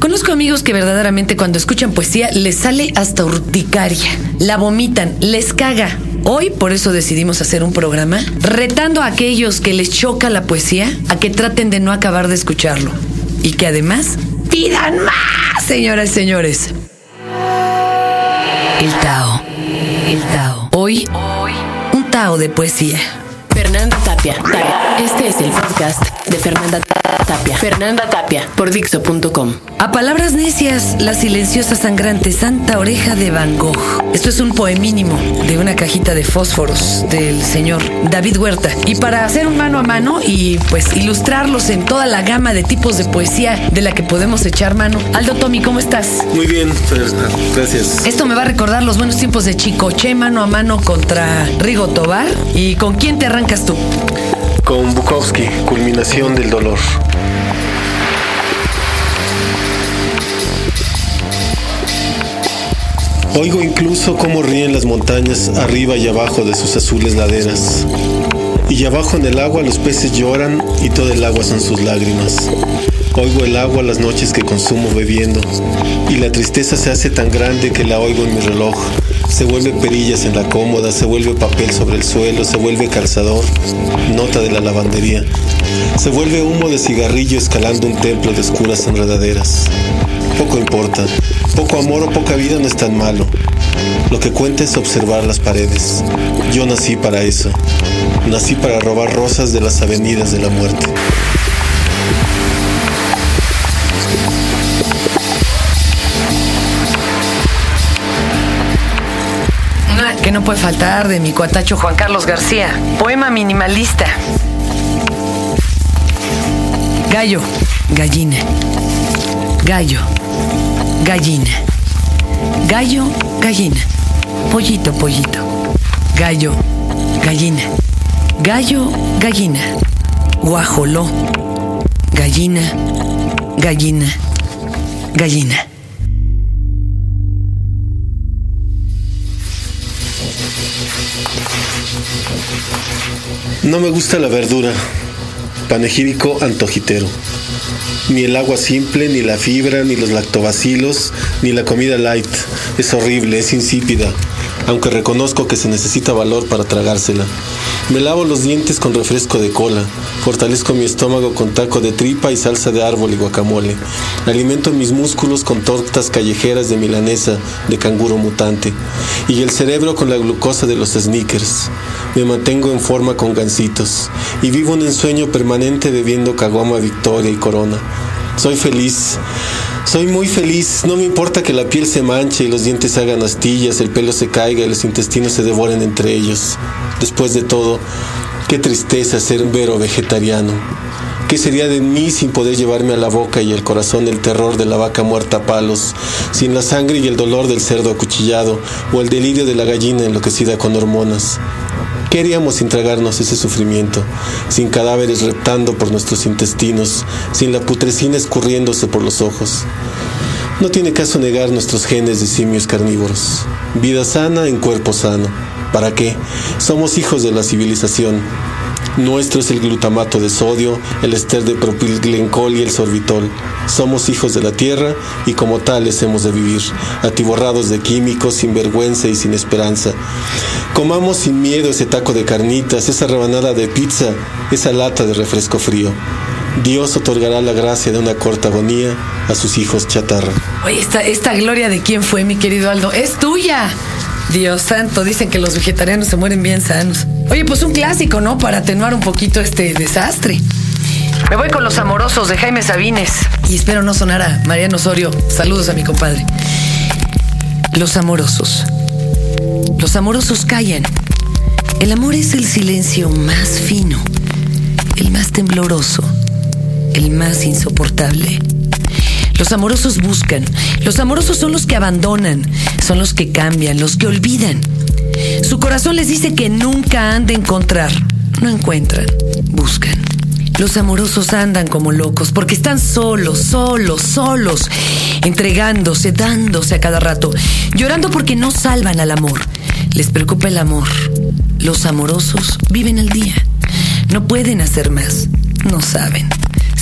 Conozco amigos que verdaderamente cuando escuchan poesía les sale hasta urticaria, la vomitan, les caga. Hoy por eso decidimos hacer un programa retando a aquellos que les choca la poesía a que traten de no acabar de escucharlo y que además pidan más, señoras y señores. El Tao. El Tao. Hoy, un Tao de poesía. Fernanda Tapia. Tapia. Este es el podcast de Fernanda Tapia. Fernanda Tapia por Dixo.com. A palabras necias, la silenciosa sangrante Santa Oreja de Van Gogh. Esto es un poemínimo de una cajita de fósforos del señor David Huerta. Y para hacer un mano a mano y pues ilustrarlos en toda la gama de tipos de poesía de la que podemos echar mano. Aldo Tommy, ¿cómo estás? Muy bien, Fernanda. Gracias. Esto me va a recordar los buenos tiempos de Chicoche mano a mano contra Rigo Tobar. ¿Y con quién te arrancas tú? Con Bukowski, culminación del dolor. Oigo incluso cómo ríen las montañas arriba y abajo de sus azules laderas. Y abajo en el agua los peces lloran y todo el agua son sus lágrimas. Oigo el agua las noches que consumo bebiendo y la tristeza se hace tan grande que la oigo en mi reloj. Se vuelve perillas en la cómoda, se vuelve papel sobre el suelo, se vuelve calzador, nota de la lavandería. Se vuelve humo de cigarrillo escalando un templo de oscuras enredaderas. Poco importa, poco amor o poca vida no es tan malo. Lo que cuenta es observar las paredes. Yo nací para eso. Nací para robar rosas de las avenidas de la muerte. Que no puede faltar de mi cuatacho Juan Carlos García. Poema minimalista. Gallo, gallina. Gallo, gallina. Gallo, gallina. Pollito, pollito. Gallo, gallina. Gallo, gallina. Guajoló. Gallina, gallina, gallina. No me gusta la verdura. Panegírico antojitero. Ni el agua simple, ni la fibra, ni los lactobacilos, ni la comida light. Es horrible, es insípida, aunque reconozco que se necesita valor para tragársela. Me lavo los dientes con refresco de cola, fortalezco mi estómago con taco de tripa y salsa de árbol y guacamole. Alimento mis músculos con tortas callejeras de milanesa de canguro mutante y el cerebro con la glucosa de los sneakers. Me mantengo en forma con gancitos y vivo un ensueño permanente bebiendo caguama Victoria y Corona. Soy feliz. Soy muy feliz, no me importa que la piel se manche y los dientes hagan astillas, el pelo se caiga y los intestinos se devoren entre ellos. Después de todo, qué tristeza ser un vero vegetariano. ¿Qué sería de mí sin poder llevarme a la boca y el corazón el terror de la vaca muerta a palos, sin la sangre y el dolor del cerdo acuchillado o el delirio de la gallina enloquecida con hormonas? ¿Qué haríamos sin tragarnos ese sufrimiento, sin cadáveres reptando por nuestros intestinos, sin la putrescina escurriéndose por los ojos? No tiene caso negar nuestros genes de simios carnívoros. Vida sana en cuerpo sano. ¿Para qué? Somos hijos de la civilización. Nuestro es el glutamato de sodio, el ester de propilglencol y el sorbitol. Somos hijos de la tierra y como tales hemos de vivir, atiborrados de químicos, sin vergüenza y sin esperanza. Comamos sin miedo ese taco de carnitas, esa rebanada de pizza, esa lata de refresco frío. Dios otorgará la gracia de una corta agonía a sus hijos chatarra. Oye, esta, esta gloria de quién fue, mi querido Aldo, es tuya. Dios santo, dicen que los vegetarianos se mueren bien sanos. Oye, pues un clásico, ¿no? Para atenuar un poquito este desastre. Me voy con los amorosos de Jaime Sabines. Y espero no sonar a Mariano Osorio. Saludos a mi compadre. Los amorosos. Los amorosos callan. El amor es el silencio más fino, el más tembloroso, el más insoportable. Los amorosos buscan. Los amorosos son los que abandonan, son los que cambian, los que olvidan. Su corazón les dice que nunca han de encontrar. No encuentran, buscan. Los amorosos andan como locos porque están solos, solos, solos, entregándose, dándose a cada rato, llorando porque no salvan al amor. Les preocupa el amor. Los amorosos viven al día. No pueden hacer más. No saben.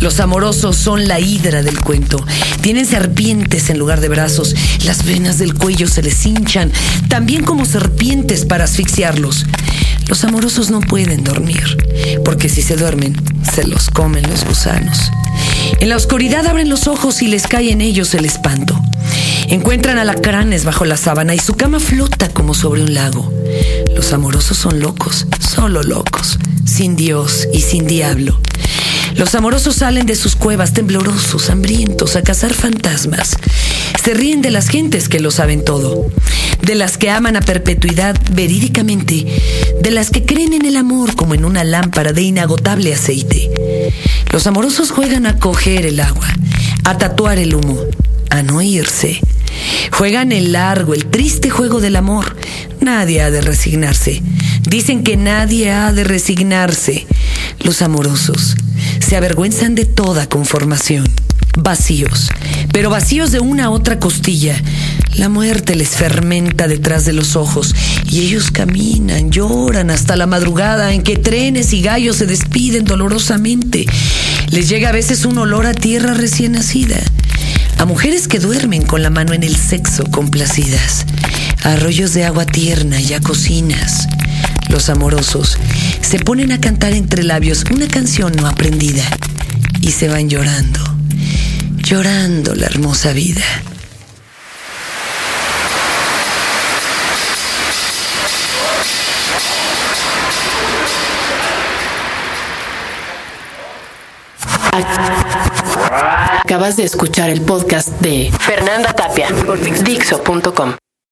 Los amorosos son la hidra del cuento. Tienen serpientes en lugar de brazos. Las venas del cuello se les hinchan, también como serpientes para asfixiarlos. Los amorosos no pueden dormir, porque si se duermen, se los comen los gusanos. En la oscuridad abren los ojos y les cae en ellos el espanto. Encuentran alacranes bajo la sábana y su cama flota como sobre un lago. Los amorosos son locos, solo locos, sin Dios y sin diablo. Los amorosos salen de sus cuevas temblorosos, hambrientos, a cazar fantasmas. Se ríen de las gentes que lo saben todo, de las que aman a perpetuidad verídicamente, de las que creen en el amor como en una lámpara de inagotable aceite. Los amorosos juegan a coger el agua, a tatuar el humo, a no irse. Juegan el largo, el triste juego del amor. Nadie ha de resignarse. Dicen que nadie ha de resignarse. Los amorosos se avergüenzan de toda conformación. Vacíos, pero vacíos de una a otra costilla. La muerte les fermenta detrás de los ojos y ellos caminan, lloran hasta la madrugada en que trenes y gallos se despiden dolorosamente. Les llega a veces un olor a tierra recién nacida, a mujeres que duermen con la mano en el sexo complacidas, arroyos de agua tierna y a cocinas. Los amorosos se ponen a cantar entre labios una canción no aprendida y se van llorando, llorando la hermosa vida. Acabas de escuchar el podcast de Fernanda Tapia por Dixo.com.